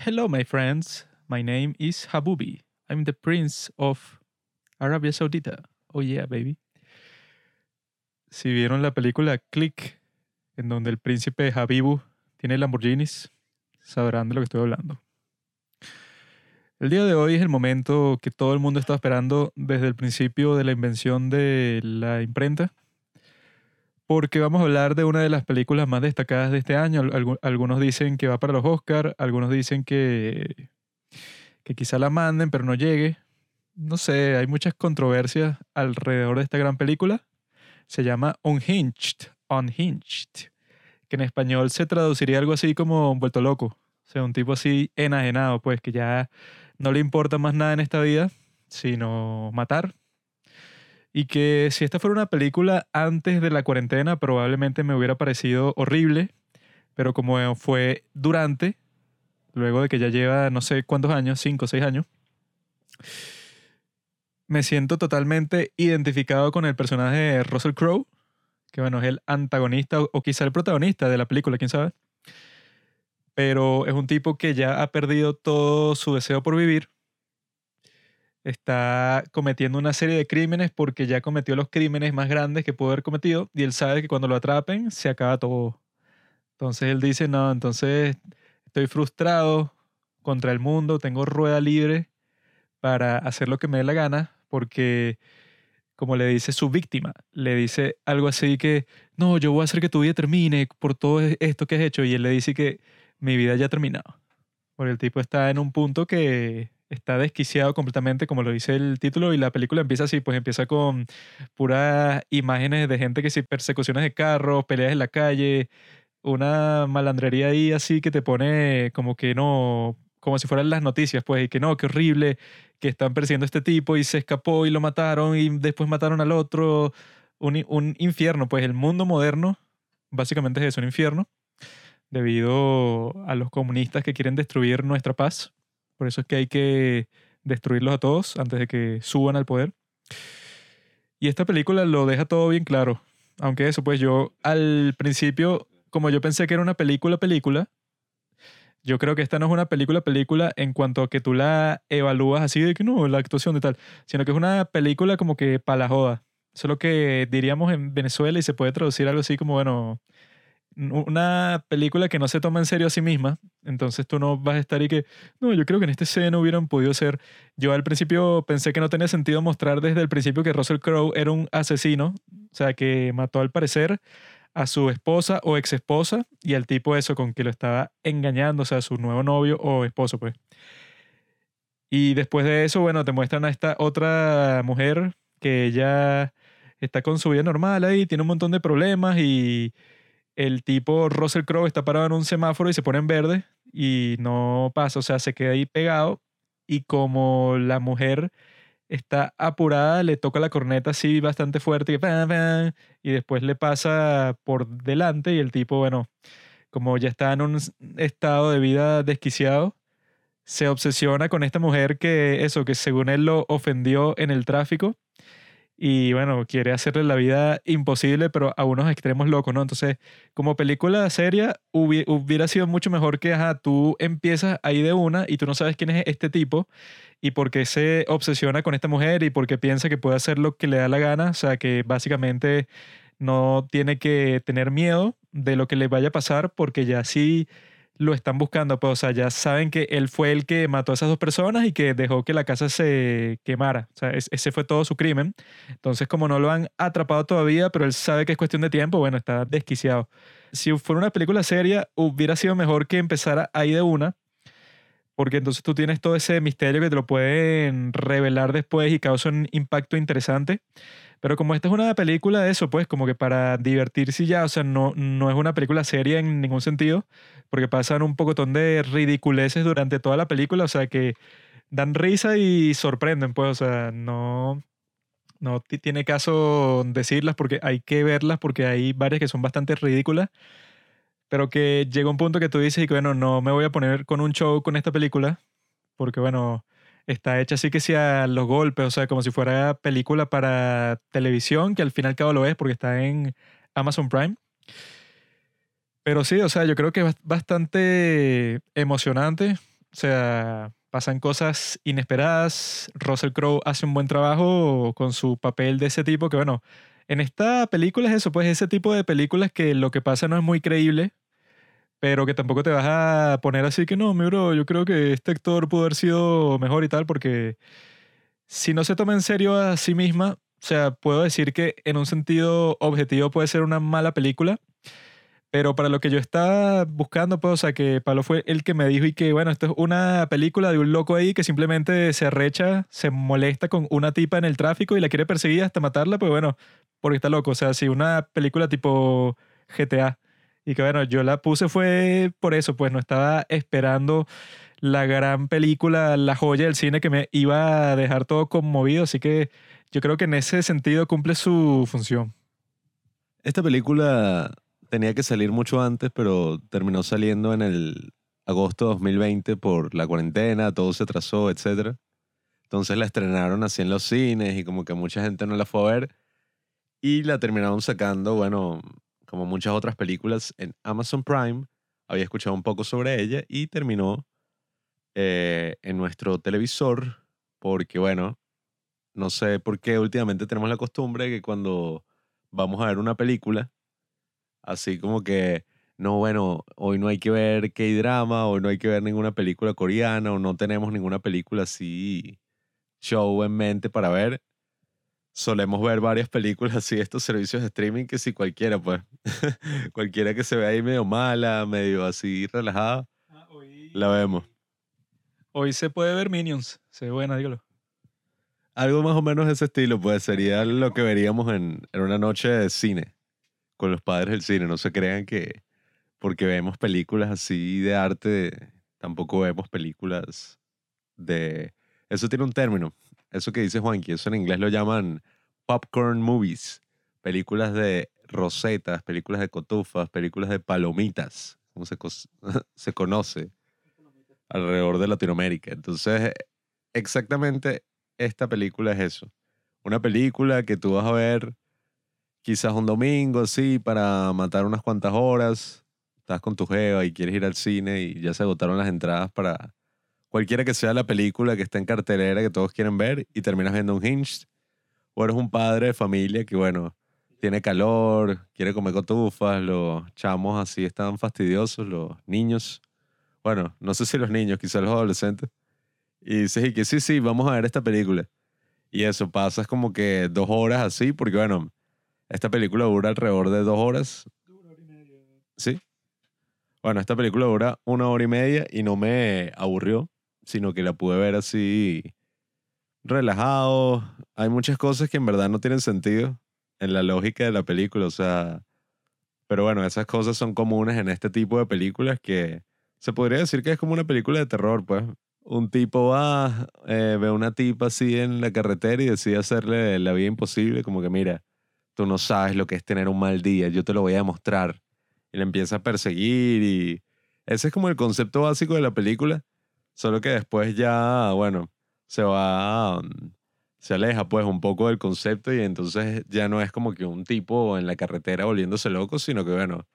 Hello, my friends. My name is Habubi. I'm the prince of Arabia Saudita. Oh yeah, baby. Si vieron la película Click, en donde el príncipe Habibu tiene Lamborghinis, sabrán de lo que estoy hablando. El día de hoy es el momento que todo el mundo está esperando desde el principio de la invención de la imprenta, porque vamos a hablar de una de las películas más destacadas de este año. Algu- Algunos dicen que va para los Oscars, algunos dicen que, que quizá la manden, pero no llegue. No sé, hay muchas controversias alrededor de esta gran película. Se llama Unhinged, Unhinged, que en español se traduciría algo así como vuelto loco. O sea, un tipo así enajenado, pues que ya no le importa más nada en esta vida, sino matar. Y que si esta fuera una película antes de la cuarentena, probablemente me hubiera parecido horrible, pero como fue durante, luego de que ya lleva no sé cuántos años, cinco o seis años, me siento totalmente identificado con el personaje de Russell Crowe, que bueno, es el antagonista o, quizá el protagonista de la película, quién sabe. Pero es un tipo que ya ha perdido todo su deseo por vivir. Está cometiendo una serie de crímenes porque ya cometió los crímenes más grandes que pudo haber cometido y él sabe que cuando lo atrapen se acaba todo. Entonces él dice, no, entonces estoy frustrado contra el mundo, tengo rueda libre para hacer lo que me dé la gana porque como le dice su víctima, le dice algo así que, no, yo voy a hacer que tu vida termine por todo e-, esto que has hecho. Y él le dice que mi vida ya ha terminado. Porque el tipo está en un punto que está desquiciado completamente, como lo dice el título, y la película empieza así, pues empieza con puras imágenes de gente que sí, persecuciones de carros, peleas en la calle, una malandrería ahí así que te pone como que no, como si fueran las noticias, pues, y que no, qué horrible, que están persiguiendo a este tipo y se escapó y lo mataron y después mataron al otro. Un, un infierno, pues el mundo moderno básicamente es eso, un infierno, debido a los comunistas que quieren destruir nuestra paz. Por eso es que hay que destruirlos a todos antes de que suban al poder. Y esta película lo deja todo bien claro. Aunque eso, pues yo al principio, como yo pensé que era una película, película, yo creo que esta no es una película, película en cuanto a que tú la evalúas así de que no, la actuación de tal, sino que es una película como que para la joda. Eso es lo que diríamos en Venezuela y se puede traducir algo así como, bueno, una película que no se toma en serio a sí misma. Entonces tú no vas a estar y que, no, yo creo que en esta escena hubieran podido ser. Yo al principio pensé que no tenía sentido mostrar desde el principio que Russell Crowe era un asesino, o sea, que mató al parecer a su esposa o ex esposa y al tipo eso con que lo estaba engañando, o sea, su nuevo novio o esposo, pues. Y después de eso, bueno, te muestran a esta otra mujer que ella está con su vida normal ahí, tiene un montón de problemas y el tipo Russell Crowe está parado en un semáforo y se pone en verde y no pasa, o sea, se queda ahí pegado y como la mujer está apurada, le toca la corneta así bastante fuerte pam, y después le pasa por delante y el tipo, bueno, como ya está en un estado de vida desquiciado, se obsesiona con esta mujer que eso, que según él lo ofendió en el tráfico y bueno, quiere hacerle la vida imposible, pero a unos extremos locos, ¿no? Entonces, como película seria, hubi- hubiera sido mucho mejor que, ajá, tú empiezas ahí de una y tú no sabes quién es este tipo y por qué se obsesiona con esta mujer y por qué piensa que puede hacer lo que le da la gana, o sea, que básicamente no tiene que tener miedo de lo que le vaya a pasar porque ya sí lo están buscando, pues, o sea, ya saben que él fue el que mató a esas dos personas y que dejó que la casa se quemara, ese fue todo su crimen. Entonces, como no lo han atrapado todavía, pero él sabe que es cuestión de tiempo, bueno, está desquiciado. Si fuera una película seria, hubiera sido mejor que empezara ahí de una, porque entonces tú tienes todo ese misterio que te lo pueden revelar después y causa un impacto interesante. Pero como esta es una película de eso, pues como que para divertirse ya, o sea, no, no es una película seria en ningún sentido, porque pasan un pocotón de ridiculeces durante toda la película, o sea, que dan risa y sorprenden, pues, o sea, no, no ti- tiene caso decirlas porque hay que verlas porque hay varias que son bastante ridículas, pero que llega un punto que tú dices y que bueno, no me voy a poner con un show con esta película porque bueno, está hecha así que sea los golpes, o sea, como si fuera película para televisión, que al fin y al lo es porque está en Amazon Prime. Pero sí, o sea, yo creo que es bast- bastante emocionante. O sea, pasan cosas inesperadas. Russell Crowe hace un buen trabajo con su papel de ese tipo que, bueno, en esta película es eso, pues ese tipo de películas que lo que pasa no es muy creíble, pero que tampoco te vas a poner así que no, mi bro, yo creo que este actor pudo haber sido mejor y tal, porque si no se toma en serio a sí misma, o sea, puedo decir que en un sentido objetivo puede ser una mala película, pero para lo que yo estaba buscando, pues, o sea, que Pablo fue el que me dijo y que, bueno, esto es una película de un loco ahí que simplemente se arrecha, se molesta con una tipa en el tráfico y la quiere perseguir hasta matarla, pues bueno, porque está loco. O sea, si una película tipo GTA. Y que bueno, yo la puse fue por eso, pues no estaba esperando la gran película, la joya del cine que me iba a dejar todo conmovido. Así que yo creo que en ese sentido cumple su función. Esta película tenía que salir mucho antes, pero terminó saliendo en el agosto de 2020 por la cuarentena, todo se atrasó, etc. Entonces la estrenaron así en los cines y como que mucha gente no la fue a ver. Y la terminaron sacando, bueno, como muchas otras películas en Amazon Prime. Había escuchado un poco sobre ella y terminó eh, en nuestro televisor porque, bueno, no sé por qué últimamente tenemos la costumbre de que cuando vamos a ver una película, así como que, no, bueno, hoy no hay que ver K-drama, hoy no hay que ver ninguna película coreana, o no tenemos ninguna película así show en mente para ver. Solemos ver varias películas así, estos servicios de streaming, que si cualquiera, pues, cualquiera que se vea ahí medio mala, medio así relajada, ah, la vemos. Hoy se puede ver Minions, se ve buena, dígalo. Algo más o menos de ese estilo, pues sería lo que veríamos en, en una noche de cine con los padres del cine. No se crean que porque vemos películas así de arte, tampoco vemos películas de... Eso tiene un término. Eso que dice Juanqui, eso en inglés lo llaman popcorn movies. Películas de rosetas, películas de cotufas, películas de palomitas, como se, conoce alrededor de Latinoamérica. Entonces, exactamente esta película es eso. Una película que tú vas a ver quizás un domingo, sí, para matar unas cuantas horas. Estás con tu jeva y quieres ir al cine y ya se agotaron las entradas para cualquiera que sea la película que está en cartelera que todos quieren ver y terminas viendo un hinge. O eres un padre de familia que, bueno, tiene calor, quiere comer cotufas, los chamos así están fastidiosos, los niños. Bueno, no sé si los niños, quizás los adolescentes. Y dices, y que sí, sí, vamos a ver esta película. Y eso, pasas como que dos horas así, porque bueno, esta película dura alrededor de dos horas. ¿Sí? Bueno, esta película dura una hora y media y no me aburrió, sino que la pude ver así relajado. Hay muchas cosas que en verdad no tienen sentido en la lógica de la película, o sea, pero bueno, esas cosas son comunes en este tipo de películas que se podría decir que es como una película de terror, pues. Un tipo va, eh, ve a una tipa así en la carretera y decide hacerle la vida imposible, como que mira, tú no sabes lo que es tener un mal día, yo te lo voy a demostrar. Y le empieza a perseguir y ese es como el concepto básico de la película, solo que después ya, bueno, se va, mm, se aleja pues un poco del concepto y entonces ya no es como que un tipo en la carretera volviéndose loco, sino que bueno,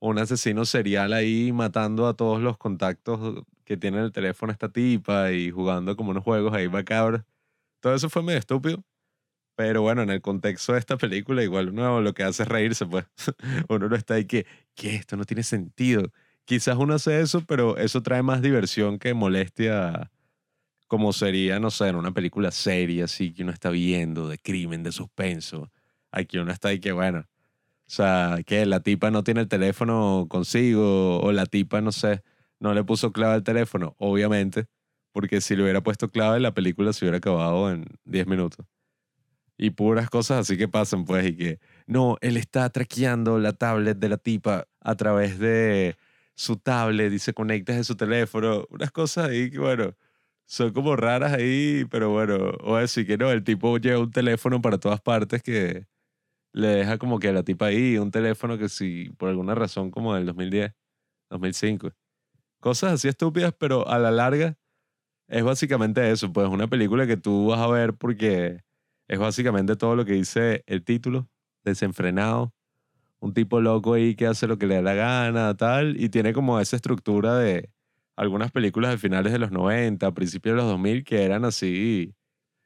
un asesino serial ahí matando a todos los contactos que tiene en el teléfono esta tipa y jugando como unos juegos ahí macabros. Todo eso fue medio estúpido. Pero bueno, en el contexto de esta película, igual uno lo que hace es reírse, pues. uno no está ahí que, ¿qué? Esto no tiene sentido. Quizás uno hace eso, pero eso trae más diversión que molestia, como sería, no sé, en una película seria, así que uno está viendo, de crimen, de suspenso. Aquí uno está ahí que, bueno, o sea, que la tipa no tiene el teléfono consigo, o la tipa, no sé, no le puso clave al teléfono, obviamente, porque si le hubiera puesto clave, la película se hubiera acabado en 10 minutos y puras cosas así que pasan, pues, y que no, él está traqueando la tablet de la tipa a través de su tablet y se conecta de su teléfono, unas cosas ahí que, bueno, son como raras ahí, pero bueno, o decir que no, el tipo lleva un teléfono para todas partes que le deja como que a la tipa ahí, un teléfono que si por alguna razón como del 2010, 2005. Cosas así estúpidas, pero a la larga es básicamente eso, pues una película que tú vas a ver porque es básicamente todo lo que dice el título, desenfrenado. Un tipo loco ahí que hace lo que le da la gana, tal, y tiene como esa estructura de algunas películas de finales de los 90, principios de los 2000, que eran así,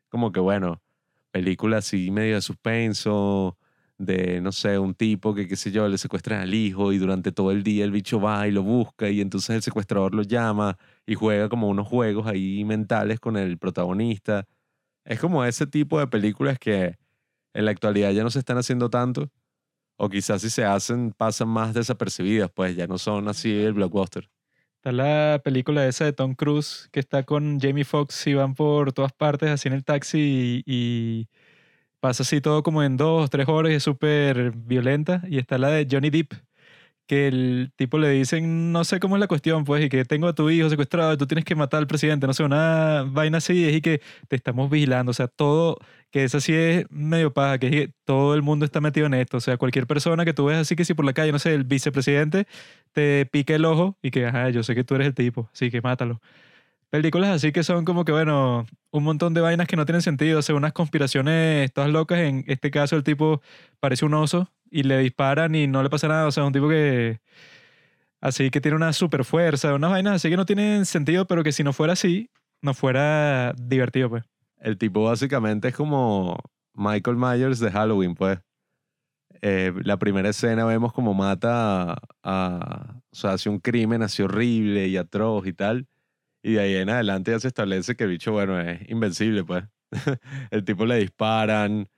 como que bueno, películas así medio de suspenso, de, no sé, un tipo que, qué sé yo, le secuestran al hijo y durante todo el día el bicho va y lo busca y entonces el secuestrador lo llama y juega como unos juegos ahí mentales con el protagonista. Es como ese tipo de películas que en la actualidad ya no se están haciendo tanto o quizás si se hacen pasan más desapercibidas, pues ya no son así el blockbuster. Está la película esa de Tom Cruise que está con Jamie Foxx y van por todas partes así en el taxi y, pasa así todo como en dos, tres horas y es súper violenta. Y está la de Johnny Depp que el tipo le dicen, no sé cómo es la cuestión, pues, y que tengo a tu hijo secuestrado y tú tienes que matar al presidente, no sé, una vaina así, y que te estamos vigilando, o sea, todo, que es así es medio paja, que, todo el mundo está metido en esto, o sea, cualquier persona que tú ves así que si por la calle, no sé, el vicepresidente te pique el ojo y que, ajá, yo sé que tú eres el tipo, así que mátalo. Películas así que son como que, bueno, un montón de vainas que no tienen sentido, o sea, unas conspiraciones todas locas. En este caso, el tipo parece un oso y le disparan y no le pasa nada. O sea, un tipo que. Así que tiene una super fuerza, unas vainas así que no tienen sentido, pero que si no fuera así, no fuera divertido, pues. El tipo básicamente es como Michael Myers de Halloween, pues. Eh, la primera escena vemos como mata a, a, O sea, hace un crimen así horrible y atroz y tal. Y de ahí en adelante ya se establece que el bicho, bueno, es invencible, pues. el tipo le disparan,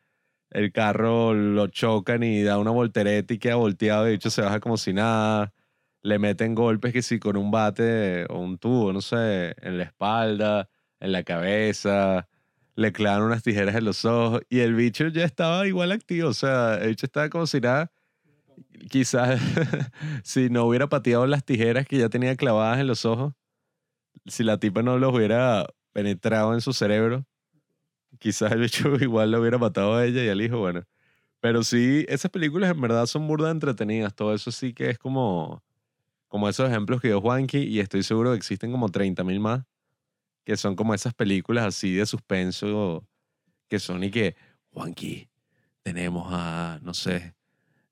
el carro lo chocan y da una voltereta y queda volteado y el bicho se baja como si nada. Le meten golpes que sí con un bate o un tubo, no sé, en la espalda, en la cabeza. Le clavan unas tijeras en los ojos y el bicho ya estaba igual activo. O sea, el bicho estaba como si nada. Quizás si no hubiera pateado las tijeras que ya tenía clavadas en los ojos, si la tipa no los hubiera penetrado en su cerebro, quizás el bicho igual lo hubiera matado a ella y al hijo, bueno. Pero sí, esas películas en verdad son burda entretenidas. Todo eso sí que es como, como esos ejemplos que dio Juanqui y estoy seguro que existen como 30.000 más, que son como esas películas así de suspenso que son y que, Juanqui, tenemos a, no sé,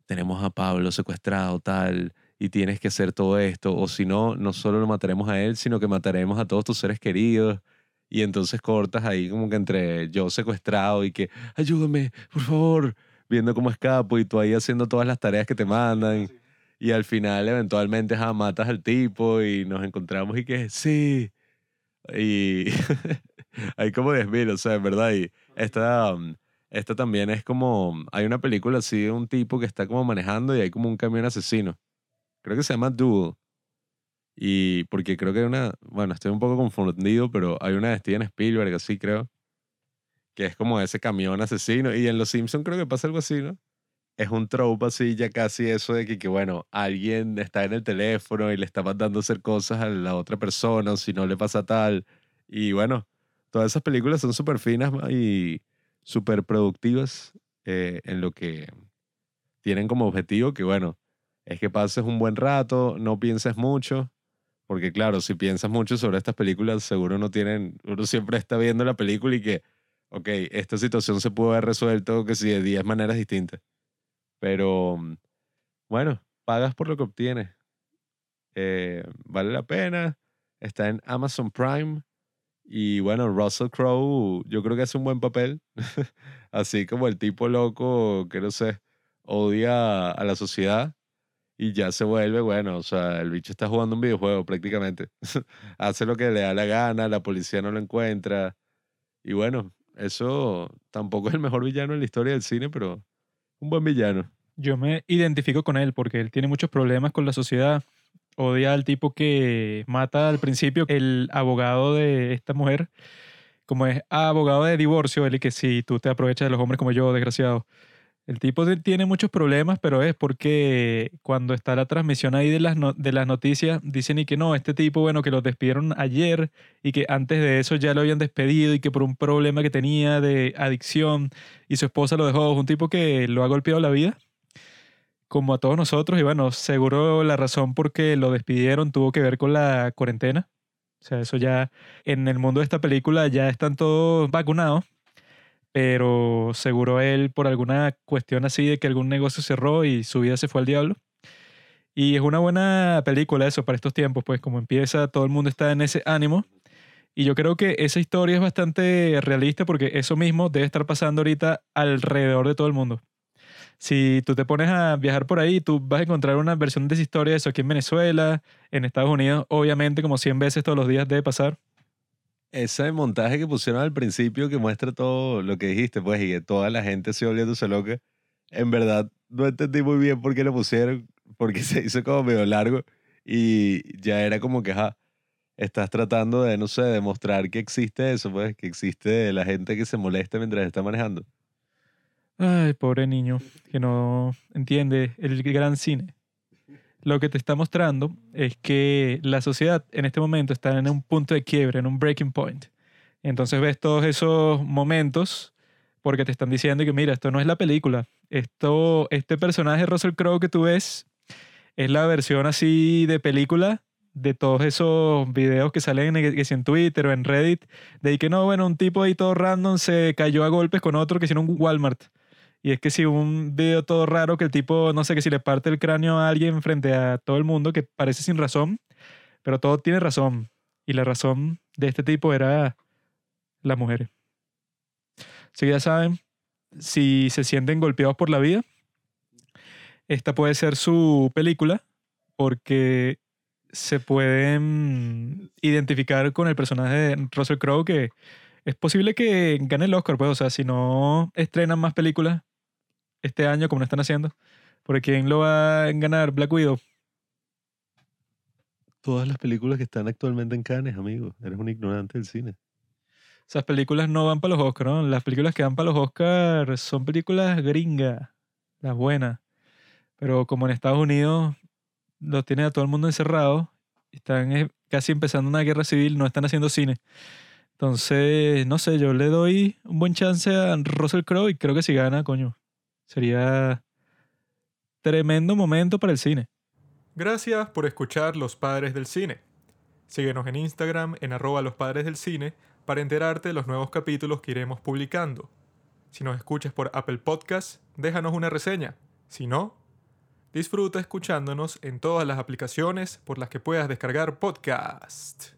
tenemos a Pablo secuestrado, tal, y tienes que hacer todo esto, o si no, no solo lo mataremos a él, sino que mataremos a todos tus seres queridos. Y entonces cortas ahí como que entre yo secuestrado y que, ayúdame, por favor, viendo cómo escapo y tú ahí haciendo todas las tareas que te mandan. Y al final eventualmente ja, matas al tipo y nos encontramos y que, sí. Y hay como 10.000, o sea, en verdad. Y esta, um, esta también es como, hay una película así de un tipo que está como manejando y hay como un camión asesino creo que se llama Duel. Y porque creo que hay una, bueno, estoy un poco confundido, pero hay una de Steven Spielberg, así creo, que es como ese camión asesino. Y en Los Simpsons creo que pasa algo así, ¿no? Es un trope así, ya casi eso de que, que, bueno, alguien está en el teléfono y le está mandando hacer cosas a la otra persona, si no le pasa tal. Y bueno, todas esas películas son súper finas y súper productivas eh, en lo que tienen como objetivo que, bueno, es que pases un buen rato, no pienses mucho, porque claro, si piensas mucho sobre estas películas, seguro no tienen, uno siempre está viendo la película y que, ok, esta situación se puede haber resuelto que si de 10 maneras distintas. Pero, mm, bueno, pagas por lo que obtienes. Eh, vale la pena. Está en Amazon Prime. Y bueno, Russell Crowe, yo creo que hace un buen papel. Así como el tipo loco que no sé, odia a la sociedad y ya se vuelve, bueno, o sea, el bicho está jugando un videojuego prácticamente. Hace lo que le da la gana, la policía no lo encuentra. Y bueno, eso tampoco es el mejor villano en la historia del cine, pero un buen villano. Yo me identifico con él porque él tiene muchos problemas con la sociedad. Odia al tipo que mata al principio el abogado de esta mujer. Como es abogado de divorcio, él y que si tú te aprovechas de los hombres como yo, desgraciado el tipo tiene muchos problemas, pero es porque cuando está la transmisión ahí de las, de las noticias, dicen y que no, este tipo, bueno, que lo despidieron ayer y que antes de eso ya lo habían despedido y que por un problema que tenía de adicción y su esposa lo dejó. Un tipo que lo ha golpeado la vida, como a todos nosotros. Y bueno, seguro la razón por qué lo despidieron tuvo que ver con la cuarentena. O sea, eso ya en el mundo de esta película ya están todos vacunados pero seguro él por alguna cuestión así de que algún negocio cerró y su vida se fue al diablo. Y es una buena película eso para estos tiempos, pues como empieza, todo el mundo está en ese ánimo. Y yo creo que esa historia es bastante realista porque eso mismo debe estar pasando ahorita alrededor de todo el mundo. Si tú te pones a viajar por ahí, tú vas a encontrar una versión de esa historia, eso aquí en Venezuela, en Estados Unidos, obviamente como 100 veces todos los días debe pasar. Ese montaje que pusieron al principio que muestra todo lo que dijiste, pues, y que toda la gente se volviéndose loca, en verdad no entendí muy bien por qué lo pusieron, porque se hizo como medio largo y ya era como que, ja, estás tratando de, no sé, demostrar que existe eso, pues, que existe la gente que se molesta mientras está manejando. Ay, pobre niño, que no entiende el gran cine. Lo que te está mostrando es que la sociedad en este momento está en un punto de quiebre, en un breaking point. Entonces ves todos esos momentos porque te están diciendo que mira, esto no es la película. Esto, este personaje Russell Crowe que tú ves es la versión así de película de todos esos videos que salen en, en Twitter o en Reddit, de que no, bueno, un tipo ahí todo random se cayó a golpes con otro que hicieron un Walmart. Y es que si un video todo raro que el tipo, no sé, que si le parte el cráneo a alguien frente a todo el mundo, que parece sin razón, pero todo tiene razón. Y la razón de este tipo era las mujeres. Así que ya saben, si se sienten golpeados por la vida, esta puede ser su película, porque se pueden identificar con el personaje de Russell Crowe que es posible que gane el Oscar, pues, o sea, si no estrenan más películas este año como lo están haciendo, porque ¿quién lo va a ganar? Black Widow. Todas las películas que están actualmente en Cannes, amigo. Eres un ignorante del cine. Esas películas no van para los Oscars, ¿no? Las películas que van para los Oscars son películas gringas, las buenas. Pero como en Estados Unidos los tienen a todo el mundo encerrado, están eh, casi empezando una guerra civil, no están haciendo cine. Entonces, no sé, yo le doy un buen chance a Russell Crowe y creo que si gana, coño, sería tremendo momento para el cine. Gracias por escuchar Los Padres del Cine. Síguenos en Instagram en arroba los padres del cine para enterarte de los nuevos capítulos que iremos publicando. Si nos escuchas por Apple Podcast, déjanos una reseña. Si no, disfruta escuchándonos en todas las aplicaciones por las que puedas descargar podcast.